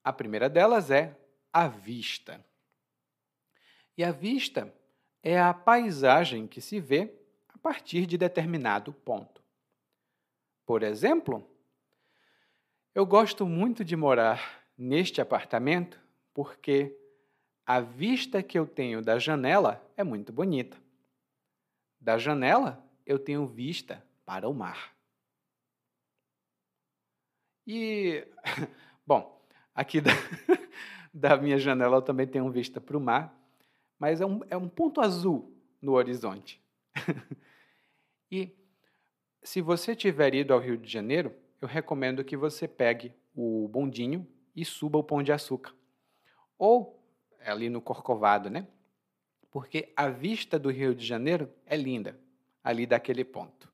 A primeira delas é a vista. E a vista é a paisagem que se vê a partir de determinado ponto. Por exemplo, eu gosto muito de morar neste apartamento porque a vista que eu tenho da janela é muito bonita. Da janela, eu tenho vista para o mar. E, bom, aqui da, da minha janela eu também tenho vista para o mar, mas é um, é um ponto azul no horizonte. e se você tiver ido ao Rio de Janeiro, eu recomendo que você pegue o bondinho e suba o Pão de Açúcar. Ou ali no Corcovado, né? Porque a vista do Rio de Janeiro é linda, ali daquele ponto.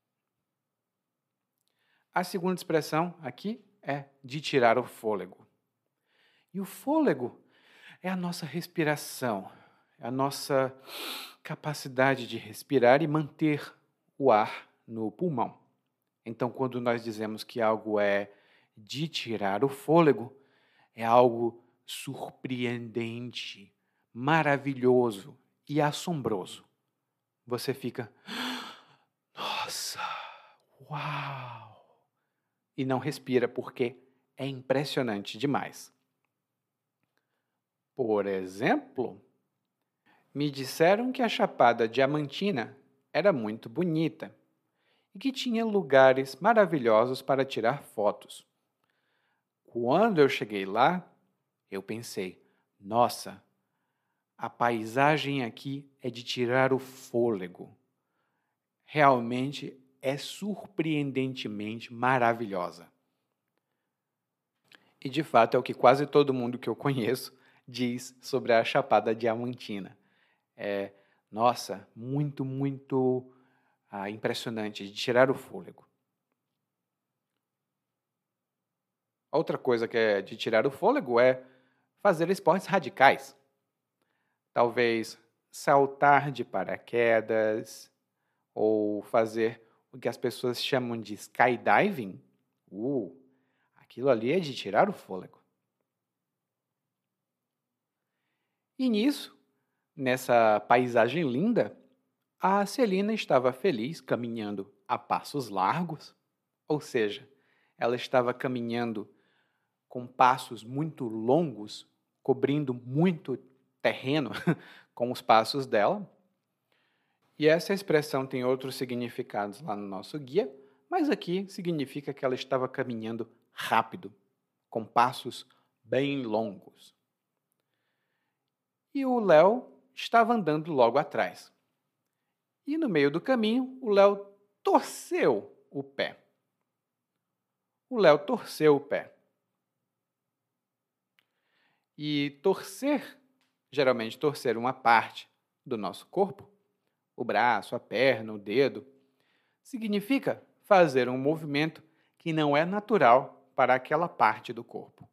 A segunda expressão aqui é de tirar o fôlego. E o fôlego é a nossa respiração, é a nossa capacidade de respirar e manter o ar no pulmão. Então, quando nós dizemos que algo é de tirar o fôlego, é algo surpreendente, maravilhoso e assombroso. Você fica, nossa, uau! E não respira porque é impressionante demais. Por exemplo, me disseram que a Chapada Diamantina era muito bonita e que tinha lugares maravilhosos para tirar fotos. Quando eu cheguei lá, eu pensei: nossa, a paisagem aqui é de tirar o fôlego. Realmente é surpreendentemente maravilhosa. E de fato é o que quase todo mundo que eu conheço diz sobre a Chapada Diamantina. É, nossa, muito, muito ah, impressionante, de tirar o fôlego. Outra coisa que é de tirar o fôlego é fazer esportes radicais. Talvez saltar de paraquedas ou fazer o que as pessoas chamam de skydiving. Uh, aquilo ali é de tirar o fôlego. E nisso, nessa paisagem linda, a Celina estava feliz caminhando a passos largos, ou seja, ela estava caminhando com passos muito longos, cobrindo muito terreno com os passos dela. E essa expressão tem outros significados lá no nosso guia, mas aqui significa que ela estava caminhando rápido, com passos bem longos. E o Léo estava andando logo atrás. E no meio do caminho, o Léo torceu o pé. O Léo torceu o pé. E torcer, geralmente torcer uma parte do nosso corpo, o braço, a perna, o dedo, significa fazer um movimento que não é natural para aquela parte do corpo.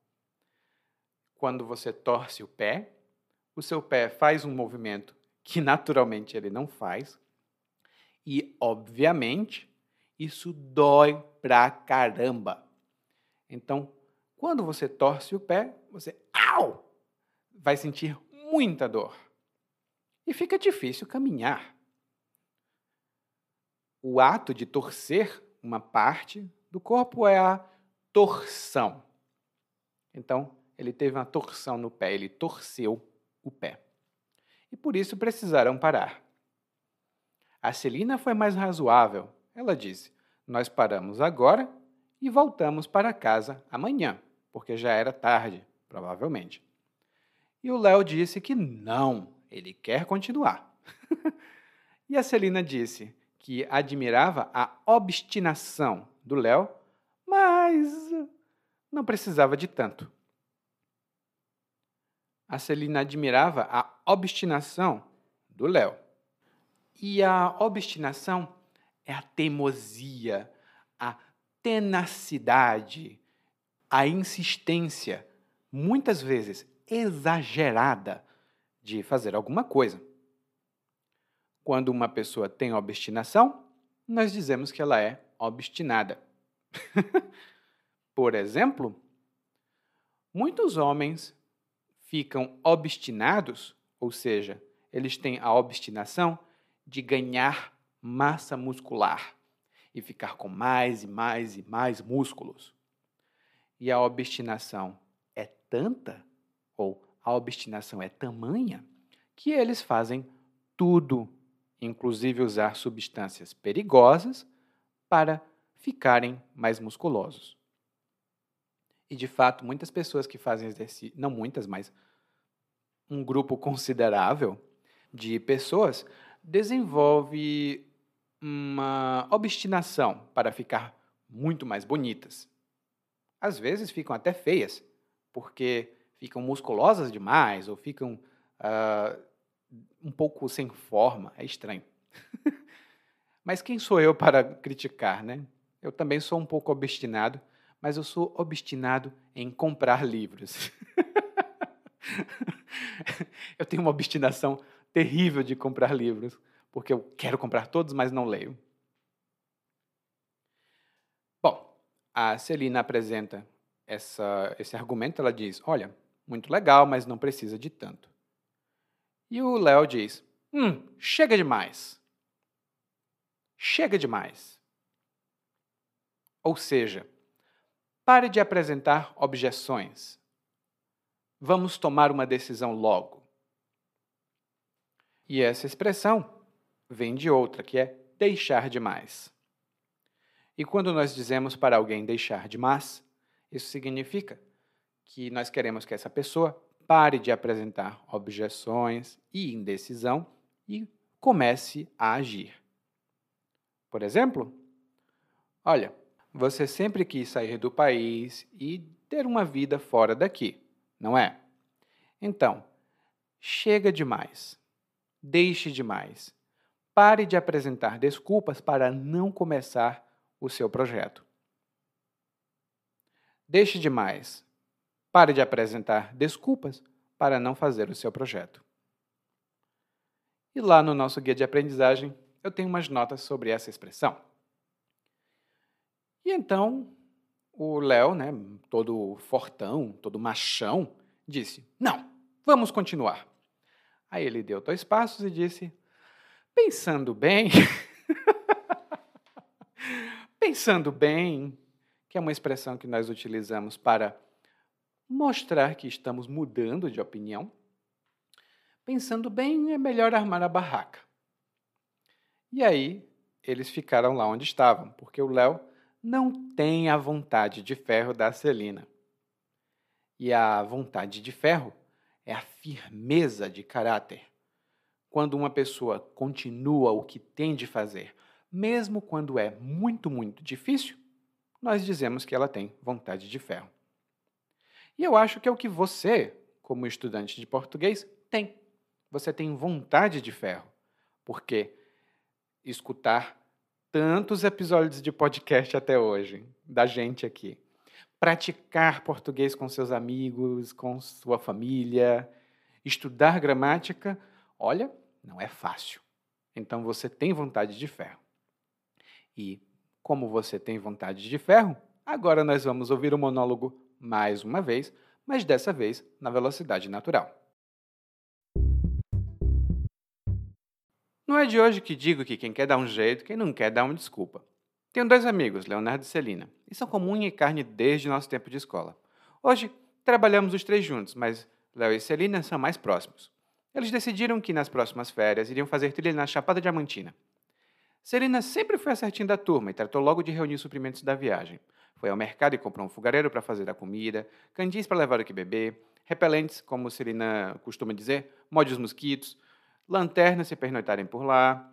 Quando você torce o pé, o seu pé faz um movimento que naturalmente ele não faz, e obviamente isso dói pra caramba. Então, quando você torce o pé, você au! Vai sentir muita dor. E fica difícil caminhar. O ato de torcer uma parte do corpo é a torção. Então, ele teve uma torção no pé, ele torceu o pé. E por isso precisaram parar. A Celina foi mais razoável. Ela disse: Nós paramos agora e voltamos para casa amanhã porque já era tarde, provavelmente. E o Léo disse que não, ele quer continuar. e a Celina disse que admirava a obstinação do Léo, mas não precisava de tanto. A Celina admirava a obstinação do Léo. E a obstinação é a teimosia, a tenacidade, a insistência, muitas vezes exagerada, de fazer alguma coisa. Quando uma pessoa tem obstinação, nós dizemos que ela é obstinada. Por exemplo, muitos homens ficam obstinados, ou seja, eles têm a obstinação de ganhar massa muscular e ficar com mais e mais e mais músculos e a obstinação é tanta, ou a obstinação é tamanha, que eles fazem tudo, inclusive usar substâncias perigosas, para ficarem mais musculosos. E de fato, muitas pessoas que fazem exercício, não muitas, mas um grupo considerável de pessoas desenvolve uma obstinação para ficar muito mais bonitas. Às vezes ficam até feias, porque ficam musculosas demais ou ficam uh, um pouco sem forma. É estranho. mas quem sou eu para criticar, né? Eu também sou um pouco obstinado, mas eu sou obstinado em comprar livros. eu tenho uma obstinação terrível de comprar livros, porque eu quero comprar todos, mas não leio. a Celina apresenta essa, esse argumento, ela diz: Olha, muito legal, mas não precisa de tanto. E o Léo diz: Hum, chega demais. Chega demais. Ou seja, pare de apresentar objeções. Vamos tomar uma decisão logo. E essa expressão vem de outra, que é deixar demais. E quando nós dizemos para alguém deixar de mas, isso significa que nós queremos que essa pessoa pare de apresentar objeções e indecisão e comece a agir. Por exemplo, olha, você sempre quis sair do país e ter uma vida fora daqui, não é? Então, chega demais. Deixe demais. Pare de apresentar desculpas para não começar o seu projeto. Deixe de mais. Pare de apresentar desculpas para não fazer o seu projeto. E lá no nosso guia de aprendizagem, eu tenho umas notas sobre essa expressão. E então, O Léo, né, todo fortão, todo machão, disse: Não, vamos continuar. Aí ele deu dois passos e disse: Pensando bem. pensando bem, que é uma expressão que nós utilizamos para mostrar que estamos mudando de opinião. Pensando bem, é melhor armar a barraca. E aí, eles ficaram lá onde estavam, porque o Léo não tem a vontade de ferro da Celina. E a vontade de ferro é a firmeza de caráter. Quando uma pessoa continua o que tem de fazer, mesmo quando é muito, muito difícil, nós dizemos que ela tem vontade de ferro. E eu acho que é o que você, como estudante de português, tem. Você tem vontade de ferro. Porque escutar tantos episódios de podcast até hoje, da gente aqui, praticar português com seus amigos, com sua família, estudar gramática, olha, não é fácil. Então você tem vontade de ferro. E como você tem vontade de ferro, agora nós vamos ouvir o monólogo mais uma vez, mas dessa vez na velocidade natural. Não é de hoje que digo que quem quer dar um jeito, quem não quer dar uma desculpa. Tenho dois amigos, Leonardo e Celina, e são como unha e carne desde nosso tempo de escola. Hoje, trabalhamos os três juntos, mas Léo e Celina são mais próximos. Eles decidiram que nas próximas férias iriam fazer trilha na Chapada Diamantina. Celina sempre foi a certinha da turma e tratou logo de reunir os suprimentos da viagem. Foi ao mercado e comprou um fogareiro para fazer a comida, candis para levar o que beber, repelentes, como Celina costuma dizer, mode os mosquitos, lanternas se pernoitarem por lá,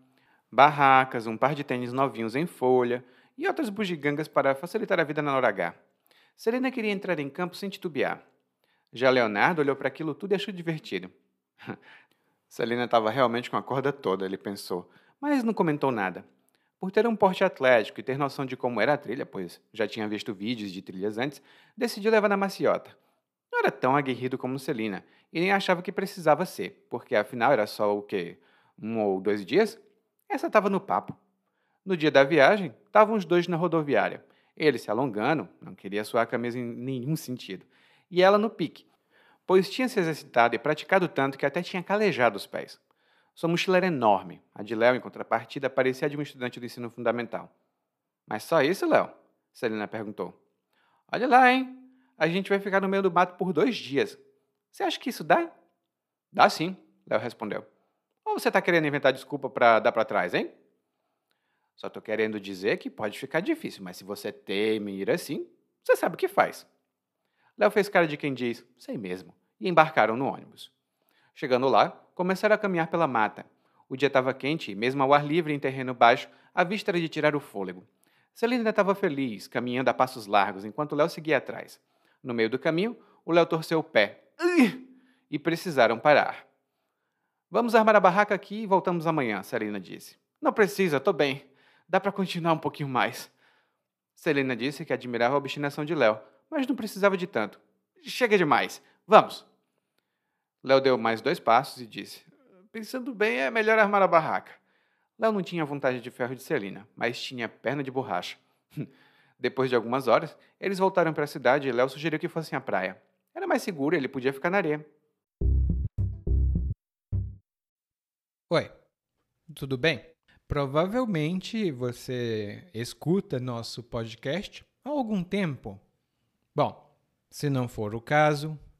barracas, um par de tênis novinhos em folha e outras bugigangas para facilitar a vida na hora H. Celina queria entrar em campo sem titubear. Já Leonardo olhou para aquilo tudo e achou divertido. Celina estava realmente com a corda toda, ele pensou, mas não comentou nada. Por ter um porte atlético e ter noção de como era a trilha, pois já tinha visto vídeos de trilhas antes, decidiu levar na maciota. Não era tão aguerrido como Celina, e nem achava que precisava ser, porque afinal era só o quê? Um ou dois dias? Essa estava no papo. No dia da viagem, estavam os dois na rodoviária. Ele se alongando, não queria suar a camisa em nenhum sentido, e ela no pique, pois tinha se exercitado e praticado tanto que até tinha calejado os pés. Sua mochila era enorme. A de Léo, em contrapartida, parecia a de um estudante do ensino fundamental. Mas só isso, Léo? Celina perguntou. Olha lá, hein? A gente vai ficar no meio do mato por dois dias. Você acha que isso dá? Dá sim, Léo respondeu. Ou você está querendo inventar desculpa para dar para trás, hein? Só estou querendo dizer que pode ficar difícil, mas se você teme ir assim, você sabe o que faz. Léo fez cara de quem diz, sei mesmo, e embarcaram no ônibus. Chegando lá, começaram a caminhar pela mata. O dia estava quente e, mesmo ao ar livre em terreno baixo, a vista era de tirar o fôlego. Celina estava feliz, caminhando a passos largos, enquanto Léo seguia atrás. No meio do caminho, o Léo torceu o pé e precisaram parar. Vamos armar a barraca aqui e voltamos amanhã, Celina disse. Não precisa, estou bem. Dá para continuar um pouquinho mais. Celina disse que admirava a obstinação de Léo, mas não precisava de tanto. Chega demais. Vamos. Léo deu mais dois passos e disse: Pensando bem, é melhor armar a barraca. Léo não tinha vontade de ferro de Celina, mas tinha perna de borracha. Depois de algumas horas, eles voltaram para a cidade e Léo sugeriu que fossem à praia. Era mais seguro e ele podia ficar na areia. Oi, tudo bem? Provavelmente você escuta nosso podcast há algum tempo. Bom, se não for o caso,